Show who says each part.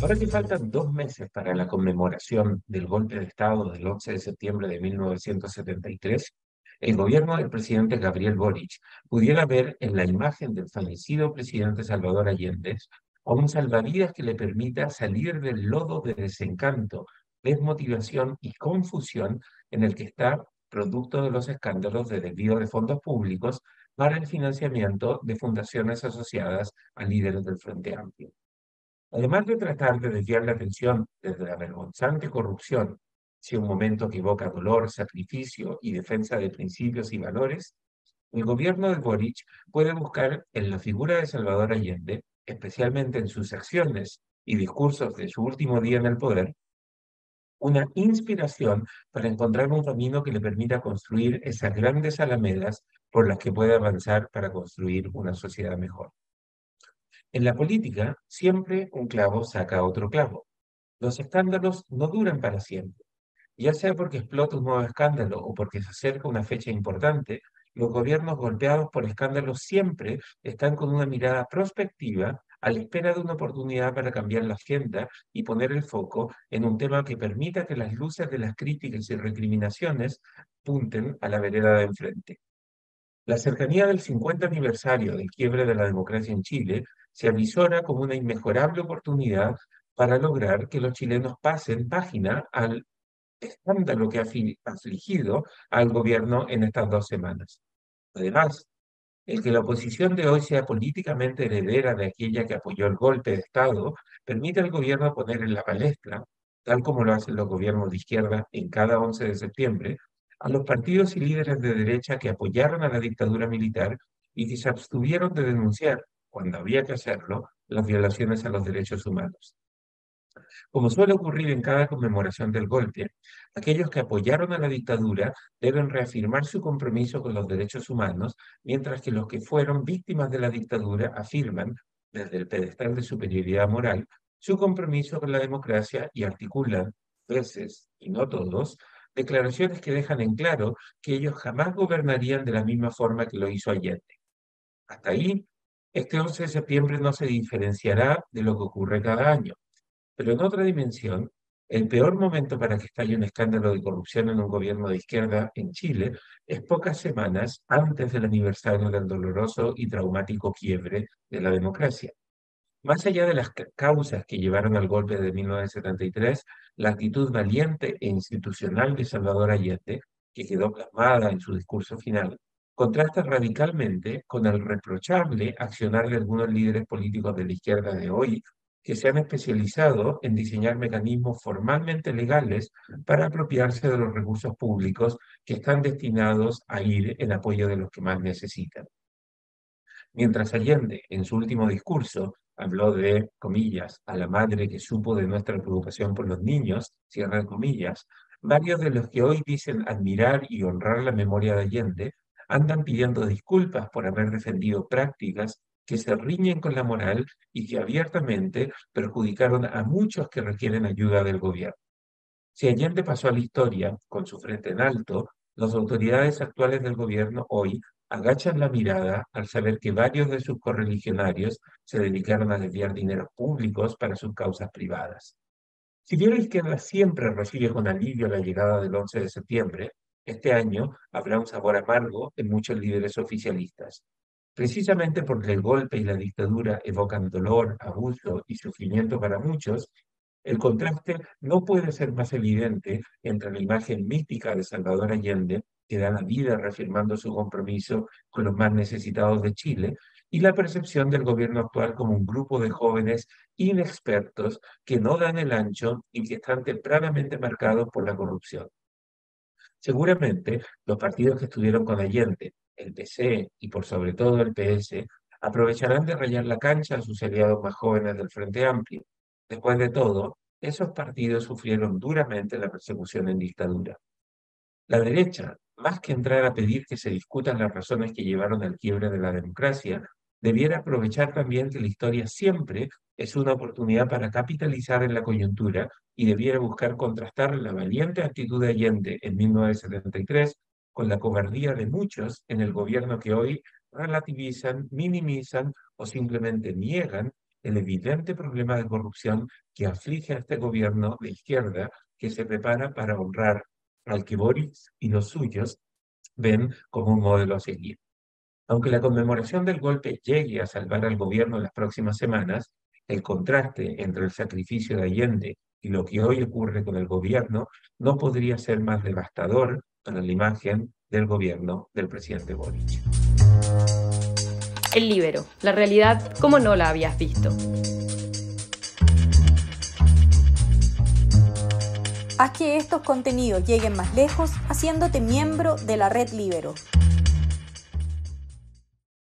Speaker 1: Ahora que faltan dos meses para la conmemoración del golpe de Estado del 11 de septiembre de 1973, el gobierno del presidente Gabriel Boric pudiera ver en la imagen del fallecido presidente Salvador Allende a un salvavidas que le permita salir del lodo de desencanto, desmotivación y confusión en el que está producto de los escándalos de desvío de fondos públicos para el financiamiento de fundaciones asociadas a líderes del Frente Amplio. Además de tratar de desviar la atención desde la vergonzante corrupción si un momento que evoca dolor, sacrificio y defensa de principios y valores, el gobierno de Boric puede buscar en la figura de Salvador Allende, especialmente en sus acciones y discursos de su último día en el poder, una inspiración para encontrar un camino que le permita construir esas grandes alamedas por las que puede avanzar para construir una sociedad mejor. En la política, siempre un clavo saca otro clavo. Los escándalos no duran para siempre. Ya sea porque explota un nuevo escándalo o porque se acerca una fecha importante, los gobiernos golpeados por escándalos siempre están con una mirada prospectiva a la espera de una oportunidad para cambiar la agenda y poner el foco en un tema que permita que las luces de las críticas y recriminaciones punten a la vereda de enfrente. La cercanía del 50 aniversario del quiebre de la democracia en Chile se avisora como una inmejorable oportunidad para lograr que los chilenos pasen página al escándalo que ha afligido al gobierno en estas dos semanas. Además, el que la oposición de hoy sea políticamente heredera de aquella que apoyó el golpe de Estado permite al gobierno poner en la palestra, tal como lo hacen los gobiernos de izquierda en cada 11 de septiembre, a los partidos y líderes de derecha que apoyaron a la dictadura militar y que se abstuvieron de denunciar, cuando había que hacerlo, las violaciones a los derechos humanos. Como suele ocurrir en cada conmemoración del golpe, aquellos que apoyaron a la dictadura deben reafirmar su compromiso con los derechos humanos, mientras que los que fueron víctimas de la dictadura afirman, desde el pedestal de superioridad moral, su compromiso con la democracia y articulan, veces y no todos, declaraciones que dejan en claro que ellos jamás gobernarían de la misma forma que lo hizo Allende. Hasta ahí, este 11 de septiembre no se diferenciará de lo que ocurre cada año. Pero en otra dimensión, el peor momento para que estalle un escándalo de corrupción en un gobierno de izquierda en Chile es pocas semanas antes del aniversario del doloroso y traumático quiebre de la democracia. Más allá de las causas que llevaron al golpe de 1973, la actitud valiente e institucional de Salvador Allende, que quedó plasmada en su discurso final, contrasta radicalmente con el reprochable accionar de algunos líderes políticos de la izquierda de hoy que se han especializado en diseñar mecanismos formalmente legales para apropiarse de los recursos públicos que están destinados a ir en apoyo de los que más necesitan. Mientras Allende, en su último discurso, habló de, comillas, a la madre que supo de nuestra preocupación por los niños, cierra comillas, varios de los que hoy dicen admirar y honrar la memoria de Allende andan pidiendo disculpas por haber defendido prácticas que se riñen con la moral y que abiertamente perjudicaron a muchos que requieren ayuda del gobierno. Si Allende pasó a la historia con su frente en alto, las autoridades actuales del gobierno hoy agachan la mirada al saber que varios de sus correligionarios se dedicaron a desviar dineros públicos para sus causas privadas. Si bien la izquierda siempre recibe con alivio la llegada del 11 de septiembre, este año habrá un sabor amargo en muchos líderes oficialistas, Precisamente porque el golpe y la dictadura evocan dolor, abuso y sufrimiento para muchos, el contraste no puede ser más evidente entre la imagen mítica de Salvador Allende, que da la vida reafirmando su compromiso con los más necesitados de Chile, y la percepción del gobierno actual como un grupo de jóvenes inexpertos que no dan el ancho y que están tempranamente marcados por la corrupción. Seguramente los partidos que estuvieron con Allende, el PC y por sobre todo el PS, aprovecharán de rayar la cancha a sus aliados más jóvenes del Frente Amplio. Después de todo, esos partidos sufrieron duramente la persecución en dictadura. La derecha, más que entrar a pedir que se discutan las razones que llevaron al quiebre de la democracia, debiera aprovechar también que la historia siempre es una oportunidad para capitalizar en la coyuntura y debiera buscar contrastar la valiente actitud de Allende en 1973 con la cobardía de muchos en el gobierno que hoy relativizan, minimizan o simplemente niegan el evidente problema de corrupción que aflige a este gobierno de izquierda que se prepara para honrar al que Boris y los suyos ven como un modelo a seguir. Aunque la conmemoración del golpe llegue a salvar al gobierno en las próximas semanas, el contraste entre el sacrificio de Allende y lo que hoy ocurre con el gobierno no podría ser más devastador para la imagen del gobierno del presidente Boric.
Speaker 2: El libero, la realidad como no la habías visto.
Speaker 3: Haz que estos contenidos lleguen más lejos haciéndote miembro de la red Libero.